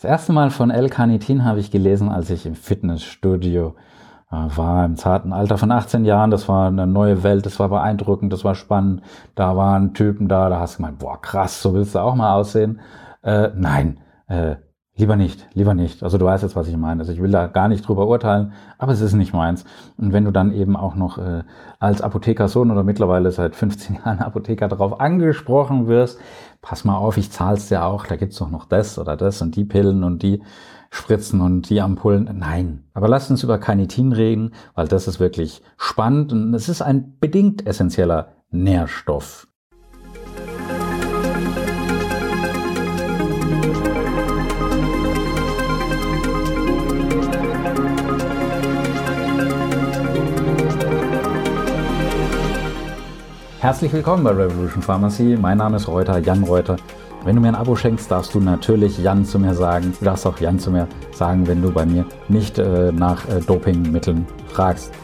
Das erste Mal von L-Carnitin habe ich gelesen, als ich im Fitnessstudio äh, war, im zarten Alter von 18 Jahren. Das war eine neue Welt, das war beeindruckend, das war spannend. Da waren Typen da, da hast du gemeint, boah, krass, so willst du auch mal aussehen. Äh, nein, äh, Lieber nicht, lieber nicht. Also du weißt jetzt, was ich meine. Also ich will da gar nicht drüber urteilen, aber es ist nicht meins. Und wenn du dann eben auch noch äh, als Apothekersohn oder mittlerweile seit 15 Jahren Apotheker darauf angesprochen wirst, pass mal auf, ich zahl's dir auch, da gibt's doch noch das oder das und die Pillen und die Spritzen und die Ampullen. Nein. Aber lass uns über Carnitin reden, weil das ist wirklich spannend und es ist ein bedingt essentieller Nährstoff. Herzlich willkommen bei Revolution Pharmacy. Mein Name ist Reuter, Jan Reuter. Wenn du mir ein Abo schenkst, darfst du natürlich Jan zu mir sagen. Du darfst auch Jan zu mir sagen, wenn du bei mir nicht äh, nach äh, Dopingmitteln fragst.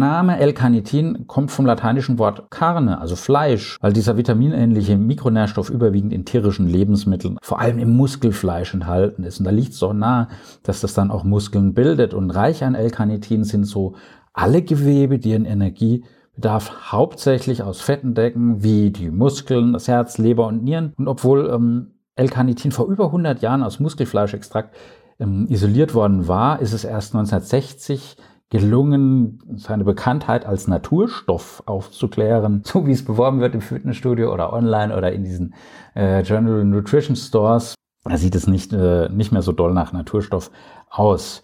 Name L-Carnitin kommt vom lateinischen Wort carne, also Fleisch, weil dieser vitaminähnliche Mikronährstoff überwiegend in tierischen Lebensmitteln, vor allem im Muskelfleisch enthalten ist. Und da liegt es so nah, dass das dann auch Muskeln bildet. Und reich an L-Carnitin sind so alle Gewebe, die ihren Energiebedarf hauptsächlich aus Fetten decken, wie die Muskeln, das Herz, Leber und Nieren. Und obwohl ähm, L-Carnitin vor über 100 Jahren aus Muskelfleischextrakt ähm, isoliert worden war, ist es erst 1960 gelungen, seine Bekanntheit als Naturstoff aufzuklären, so wie es beworben wird im Fitnessstudio oder online oder in diesen äh, General Nutrition Stores. Da sieht es nicht, äh, nicht mehr so doll nach Naturstoff aus.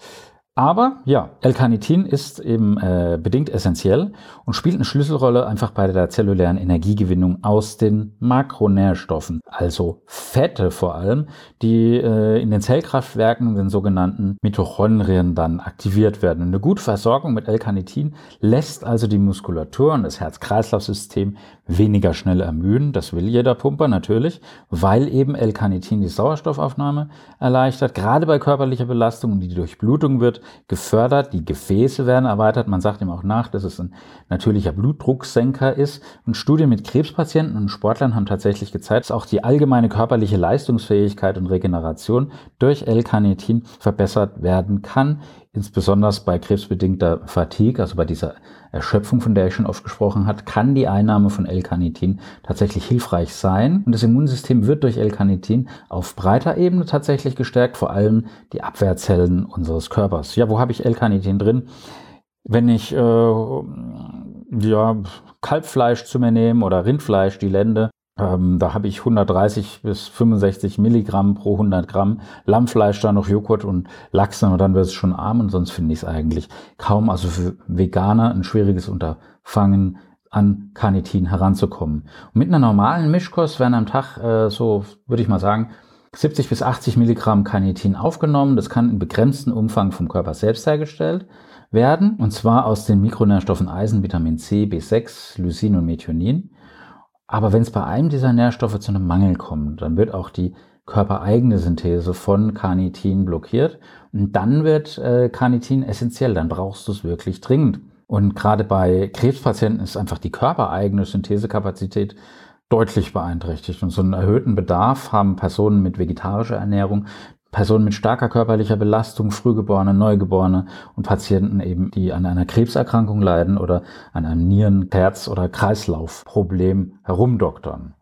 Aber ja, L-Carnitin ist eben äh, bedingt essentiell und spielt eine Schlüsselrolle einfach bei der zellulären Energiegewinnung aus den Makronährstoffen, also Fette vor allem, die äh, in den Zellkraftwerken, den sogenannten Mitochondrien, dann aktiviert werden. Eine gute Versorgung mit L-Carnitin lässt also die Muskulatur und das Herz-Kreislauf-System weniger schnell ermüden. Das will jeder Pumper natürlich, weil eben L-Carnitin die Sauerstoffaufnahme erleichtert, gerade bei körperlicher Belastung und die Durchblutung wird gefördert, die Gefäße werden erweitert. Man sagt ihm auch nach, dass es ein natürlicher Blutdrucksenker ist. Und Studien mit Krebspatienten und Sportlern haben tatsächlich gezeigt, dass auch die allgemeine körperliche Leistungsfähigkeit und Regeneration durch L-Carnitin verbessert werden kann insbesondere bei krebsbedingter Fatigue, also bei dieser Erschöpfung, von der ich schon oft gesprochen habe, kann die Einnahme von L-Carnitin tatsächlich hilfreich sein. Und das Immunsystem wird durch L-Carnitin auf breiter Ebene tatsächlich gestärkt, vor allem die Abwehrzellen unseres Körpers. Ja, wo habe ich L-Carnitin drin? Wenn ich äh, ja, Kalbfleisch zu mir nehme oder Rindfleisch, die Lende, ähm, da habe ich 130 bis 65 Milligramm pro 100 Gramm Lammfleisch, dann noch Joghurt und Lachs und dann wird es schon arm und sonst finde ich es eigentlich kaum, also für Veganer ein schwieriges Unterfangen an Carnitin heranzukommen. Und mit einer normalen Mischkost werden am Tag äh, so, würde ich mal sagen, 70 bis 80 Milligramm Carnitin aufgenommen. Das kann in begrenztem Umfang vom Körper selbst hergestellt werden, und zwar aus den Mikronährstoffen Eisen, Vitamin C, B6, Lysin und Methionin. Aber wenn es bei einem dieser Nährstoffe zu einem Mangel kommt, dann wird auch die körpereigene Synthese von Carnitin blockiert und dann wird äh, Carnitin essentiell, dann brauchst du es wirklich dringend. Und gerade bei Krebspatienten ist einfach die körpereigene Synthesekapazität deutlich beeinträchtigt. Und so einen erhöhten Bedarf haben Personen mit vegetarischer Ernährung, Personen mit starker körperlicher Belastung, Frühgeborene, Neugeborene und Patienten eben, die an einer Krebserkrankung leiden oder an einem Nieren-, Herz- oder Kreislaufproblem herumdoktern.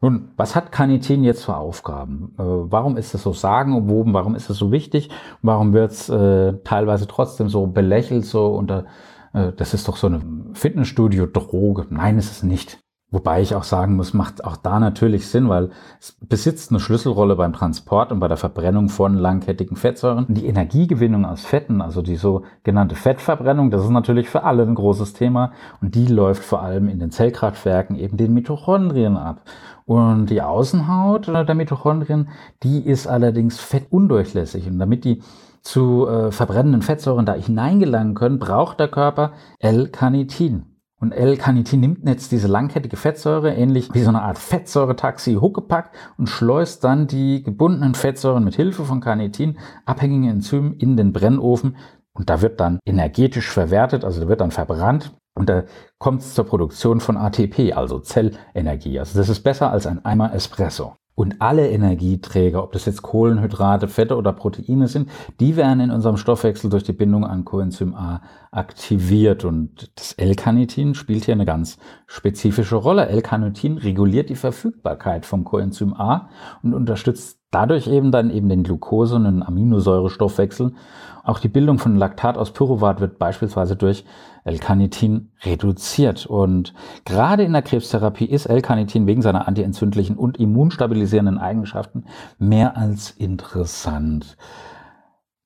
Nun, was hat Carnitin jetzt für Aufgaben? Äh, warum ist es so sagenumwoben? Warum ist es so wichtig? Warum wird es äh, teilweise trotzdem so belächelt, so unter, äh, das ist doch so eine Fitnessstudio-Droge? Nein, ist es nicht. Wobei ich auch sagen muss, macht auch da natürlich Sinn, weil es besitzt eine Schlüsselrolle beim Transport und bei der Verbrennung von langkettigen Fettsäuren. Die Energiegewinnung aus Fetten, also die sogenannte Fettverbrennung, das ist natürlich für alle ein großes Thema und die läuft vor allem in den Zellkraftwerken eben den Mitochondrien ab. Und die Außenhaut der Mitochondrien, die ist allerdings fettundurchlässig und damit die zu äh, verbrennenden Fettsäuren da hineingelangen können, braucht der Körper L-Carnitin. Und L-Carnitin nimmt jetzt diese langkettige Fettsäure, ähnlich wie so eine Art Fettsäuretaxi, huckepack und schleust dann die gebundenen Fettsäuren mit Hilfe von Carnitin, abhängigen Enzymen, in den Brennofen. Und da wird dann energetisch verwertet, also da wird dann verbrannt. Und da kommt es zur Produktion von ATP, also Zellenergie. Also das ist besser als ein Eimer Espresso. Und alle Energieträger, ob das jetzt Kohlenhydrate, Fette oder Proteine sind, die werden in unserem Stoffwechsel durch die Bindung an Coenzym A aktiviert. Und das L-Carnitin spielt hier eine ganz spezifische Rolle. L-Carnitin reguliert die Verfügbarkeit vom Coenzym A und unterstützt dadurch eben dann eben den Glucose- und Aminosäurestoffwechsel. Auch die Bildung von Laktat aus Pyruvat wird beispielsweise durch L-Carnitin reduziert. Und gerade in der Krebstherapie ist L-Carnitin wegen seiner antientzündlichen und immunstabilisierenden Eigenschaften mehr als interessant.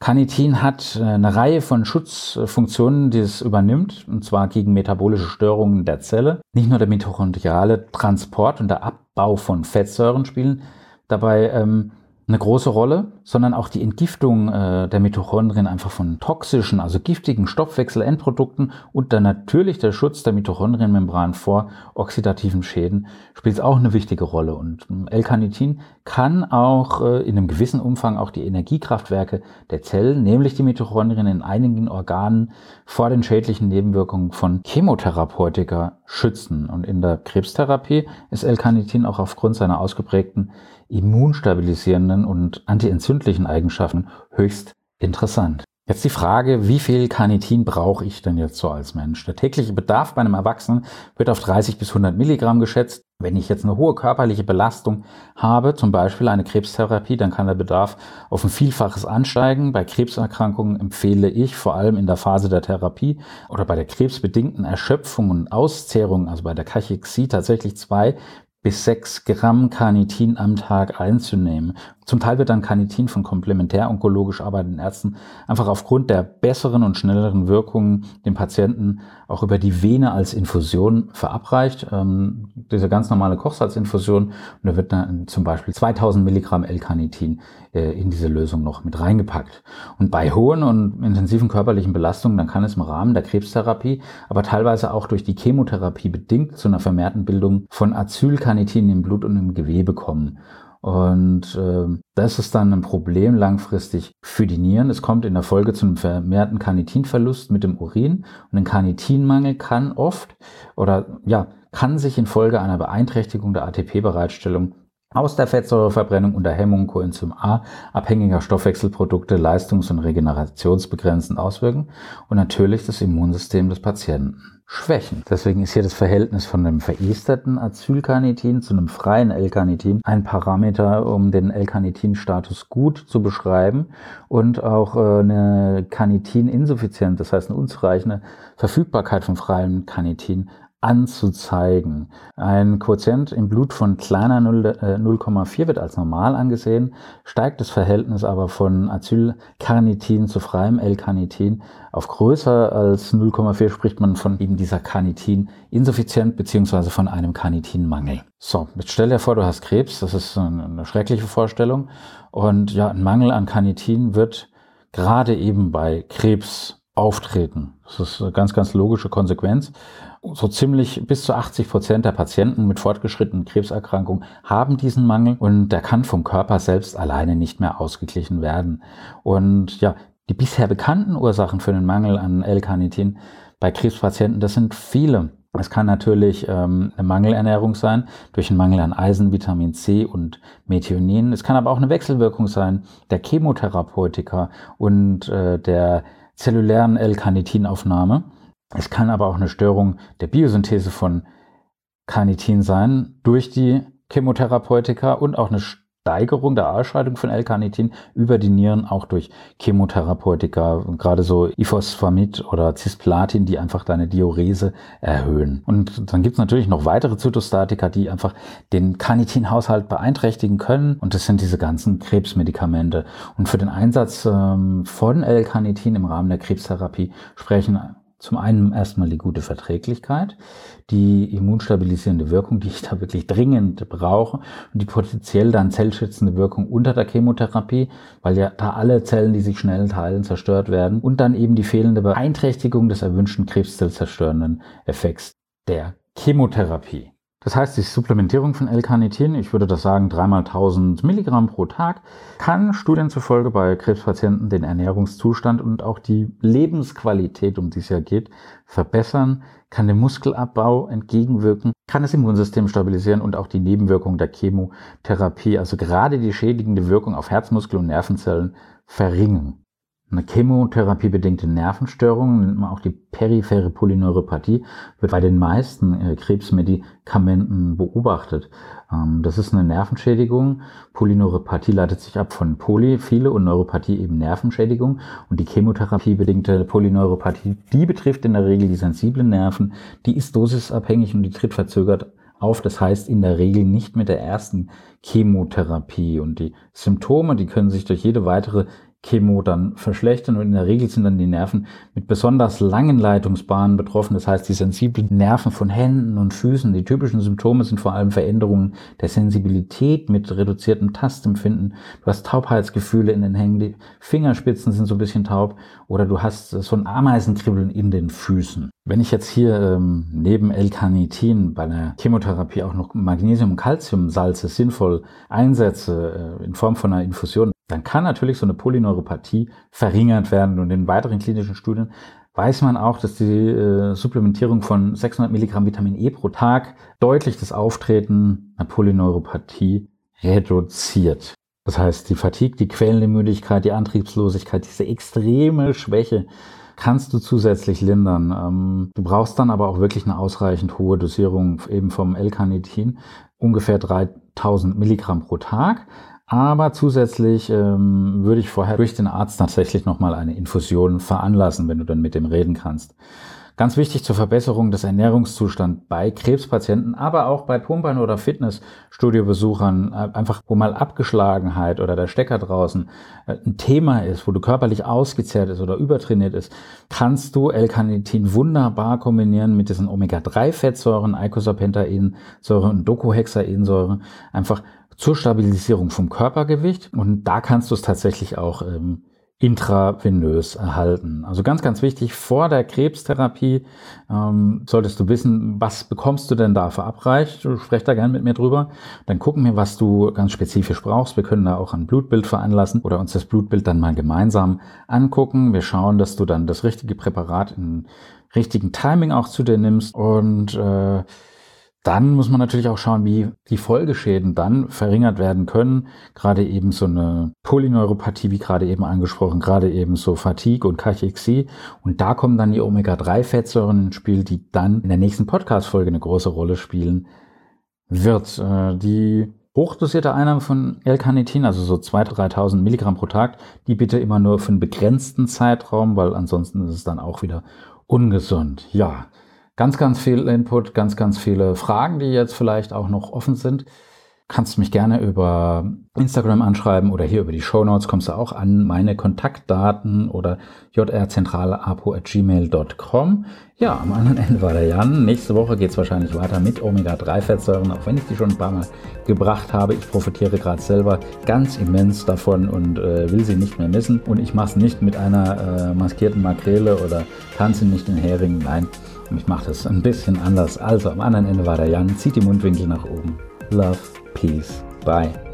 Carnitin hat äh, eine Reihe von Schutzfunktionen, die es übernimmt, und zwar gegen metabolische Störungen der Zelle. Nicht nur der mitochondriale Transport und der Abbau von Fettsäuren spielen dabei ähm, eine große Rolle, sondern auch die Entgiftung äh, der Mitochondrien einfach von toxischen, also giftigen Stoffwechselendprodukten und dann natürlich der Schutz der Mitochondrienmembran vor oxidativen Schäden spielt auch eine wichtige Rolle. Und ähm, L-Carnitin kann auch äh, in einem gewissen Umfang auch die Energiekraftwerke der Zellen, nämlich die Mitochondrien in einigen Organen vor den schädlichen Nebenwirkungen von Chemotherapeutika schützen. Und in der Krebstherapie ist L-Carnitin auch aufgrund seiner ausgeprägten immunstabilisierenden und antientzündlichen Eigenschaften höchst interessant. Jetzt die Frage, wie viel Carnitin brauche ich denn jetzt so als Mensch? Der tägliche Bedarf bei einem Erwachsenen wird auf 30 bis 100 Milligramm geschätzt. Wenn ich jetzt eine hohe körperliche Belastung habe, zum Beispiel eine Krebstherapie, dann kann der Bedarf auf ein Vielfaches ansteigen. Bei Krebserkrankungen empfehle ich vor allem in der Phase der Therapie oder bei der krebsbedingten Erschöpfung und Auszehrung, also bei der Kachexie, tatsächlich zwei bis sechs Gramm Carnitin am Tag einzunehmen. Zum Teil wird dann Carnitin von komplementär-onkologisch arbeitenden Ärzten einfach aufgrund der besseren und schnelleren Wirkungen dem Patienten auch über die Vene als Infusion verabreicht. Ähm, diese ganz normale Kochsalzinfusion und da wird dann zum Beispiel 2000 Milligramm L-Carnitin äh, in diese Lösung noch mit reingepackt. Und bei hohen und intensiven körperlichen Belastungen, dann kann es im Rahmen der Krebstherapie, aber teilweise auch durch die Chemotherapie bedingt zu einer vermehrten Bildung von Acylcarnitin im Blut und im Gewebe kommen. Und äh, das ist dann ein Problem langfristig für die Nieren. Es kommt in der Folge zu einem vermehrten Carnitinverlust mit dem Urin. Und ein Carnitinmangel kann oft oder ja, kann sich infolge einer Beeinträchtigung der ATP-Bereitstellung aus der Fettsäureverbrennung unter Hemmung Coenzym A abhängiger Stoffwechselprodukte leistungs- und regenerationsbegrenzend auswirken und natürlich das Immunsystem des Patienten schwächen. Deswegen ist hier das Verhältnis von einem veresterten Acylcarnitin zu einem freien L-Carnitin ein Parameter, um den L-Carnitin-Status gut zu beschreiben und auch äh, eine Carnitin-Insuffizienz, das heißt eine unzureichende Verfügbarkeit von freiem Carnitin anzuzeigen. Ein Quotient im Blut von kleiner 0,4 äh, wird als normal angesehen, steigt das Verhältnis aber von Acylcarnitin zu freiem L-Carnitin auf größer als 0,4 spricht man von eben dieser Carnitin-Insuffizienz beziehungsweise von einem Carnitinmangel. So, jetzt stell dir vor, du hast Krebs, das ist eine schreckliche Vorstellung und ja, ein Mangel an Carnitin wird gerade eben bei Krebs auftreten. Das ist eine ganz, ganz logische Konsequenz so ziemlich bis zu 80 Prozent der Patienten mit fortgeschrittenen Krebserkrankungen haben diesen Mangel und der kann vom Körper selbst alleine nicht mehr ausgeglichen werden. Und ja, die bisher bekannten Ursachen für den Mangel an L-Carnitin bei Krebspatienten, das sind viele. Es kann natürlich ähm, eine Mangelernährung sein, durch einen Mangel an Eisen, Vitamin C und Methionin. Es kann aber auch eine Wechselwirkung sein der Chemotherapeutika und äh, der zellulären L-Carnitinaufnahme. Es kann aber auch eine Störung der Biosynthese von Carnitin sein durch die Chemotherapeutika und auch eine Steigerung der Ausscheidung von L-Carnitin über die Nieren auch durch Chemotherapeutika, gerade so Ifosfamid oder Cisplatin, die einfach deine Diurese erhöhen. Und dann gibt es natürlich noch weitere Zytostatika, die einfach den Carnitinhaushalt beeinträchtigen können. Und das sind diese ganzen Krebsmedikamente. Und für den Einsatz ähm, von L-Carnitin im Rahmen der Krebstherapie sprechen zum einen erstmal die gute Verträglichkeit, die immunstabilisierende Wirkung, die ich da wirklich dringend brauche und die potenziell dann zellschützende Wirkung unter der Chemotherapie, weil ja da alle Zellen, die sich schnell teilen, zerstört werden und dann eben die fehlende Beeinträchtigung des erwünschten krebszellzerstörenden Effekts der Chemotherapie. Das heißt, die Supplementierung von L-Carnitin, ich würde das sagen, dreimal 1000 Milligramm pro Tag, kann Studien zufolge bei Krebspatienten den Ernährungszustand und auch die Lebensqualität, um die es ja geht, verbessern, kann dem Muskelabbau entgegenwirken, kann das Immunsystem stabilisieren und auch die Nebenwirkungen der Chemotherapie, also gerade die schädigende Wirkung auf Herzmuskel und Nervenzellen verringern. Eine chemotherapiebedingte Nervenstörung, nennt man auch die periphere Polyneuropathie, wird bei den meisten äh, Krebsmedikamenten beobachtet. Ähm, das ist eine Nervenschädigung. Polyneuropathie leitet sich ab von Poly, viele und Neuropathie eben Nervenschädigung. Und die chemotherapiebedingte Polyneuropathie, die betrifft in der Regel die sensiblen Nerven, die ist dosisabhängig und die tritt verzögert auf. Das heißt in der Regel nicht mit der ersten Chemotherapie. Und die Symptome, die können sich durch jede weitere Chemo dann verschlechtern und in der Regel sind dann die Nerven mit besonders langen Leitungsbahnen betroffen. Das heißt, die sensiblen Nerven von Händen und Füßen. Die typischen Symptome sind vor allem Veränderungen der Sensibilität mit reduziertem Tastempfinden. Du hast Taubheitsgefühle in den Hängen, die Fingerspitzen sind so ein bisschen taub oder du hast so ein Ameisenkribbeln in den Füßen. Wenn ich jetzt hier ähm, neben L-Carnitin bei einer Chemotherapie auch noch Magnesium- und Calciumsalze sinnvoll einsetze äh, in Form von einer Infusion, dann kann natürlich so eine Polyneuropathie verringert werden. Und in weiteren klinischen Studien weiß man auch, dass die äh, Supplementierung von 600 Milligramm Vitamin E pro Tag deutlich das Auftreten einer Polyneuropathie reduziert. Das heißt, die Fatigue, die quälende Müdigkeit, die Antriebslosigkeit, diese extreme Schwäche kannst du zusätzlich lindern. Ähm, du brauchst dann aber auch wirklich eine ausreichend hohe Dosierung eben vom L-Carnitin, ungefähr 3000 Milligramm pro Tag. Aber zusätzlich ähm, würde ich vorher durch den Arzt tatsächlich nochmal eine Infusion veranlassen, wenn du dann mit dem reden kannst. Ganz wichtig zur Verbesserung des Ernährungszustands bei Krebspatienten, aber auch bei Pumpern oder Fitnessstudiobesuchern, äh, einfach wo mal Abgeschlagenheit oder der Stecker draußen äh, ein Thema ist, wo du körperlich ausgezehrt ist oder übertrainiert ist, kannst du L-Carnitin wunderbar kombinieren mit diesen Omega-3-Fettsäuren, Eicosapentaensäure und Doclohexaensäure, einfach zur Stabilisierung vom Körpergewicht. Und da kannst du es tatsächlich auch ähm, intravenös erhalten. Also ganz, ganz wichtig, vor der Krebstherapie ähm, solltest du wissen, was bekommst du denn da verabreicht. Sprech da gerne mit mir drüber. Dann gucken wir, was du ganz spezifisch brauchst. Wir können da auch ein Blutbild veranlassen oder uns das Blutbild dann mal gemeinsam angucken. Wir schauen, dass du dann das richtige Präparat im richtigen Timing auch zu dir nimmst und äh, dann muss man natürlich auch schauen, wie die Folgeschäden dann verringert werden können. Gerade eben so eine Polyneuropathie, wie gerade eben angesprochen, gerade eben so Fatigue und Kachexie. Und da kommen dann die Omega-3-Fettsäuren ins Spiel, die dann in der nächsten Podcast-Folge eine große Rolle spielen wird. Äh, die hochdosierte Einnahme von L-Carnitin, also so 2.000, 3.000 Milligramm pro Tag, die bitte immer nur für einen begrenzten Zeitraum, weil ansonsten ist es dann auch wieder ungesund. Ja, ganz, ganz viel Input, ganz, ganz viele Fragen, die jetzt vielleicht auch noch offen sind. Kannst mich gerne über Instagram anschreiben oder hier über die Show Notes kommst du auch an meine Kontaktdaten oder jrzentraleapo.gmail.com. Ja, am anderen Ende war der Jan. Nächste Woche geht es wahrscheinlich weiter mit Omega-3-Fettsäuren, auch wenn ich die schon ein paar Mal gebracht habe. Ich profitiere gerade selber ganz immens davon und äh, will sie nicht mehr missen. Und ich mache es nicht mit einer äh, maskierten Makrele oder tanze nicht in Heringen. Nein, ich mache das ein bisschen anders. Also am anderen Ende war der Jan. Zieht die Mundwinkel nach oben. Love, Peace, Bye.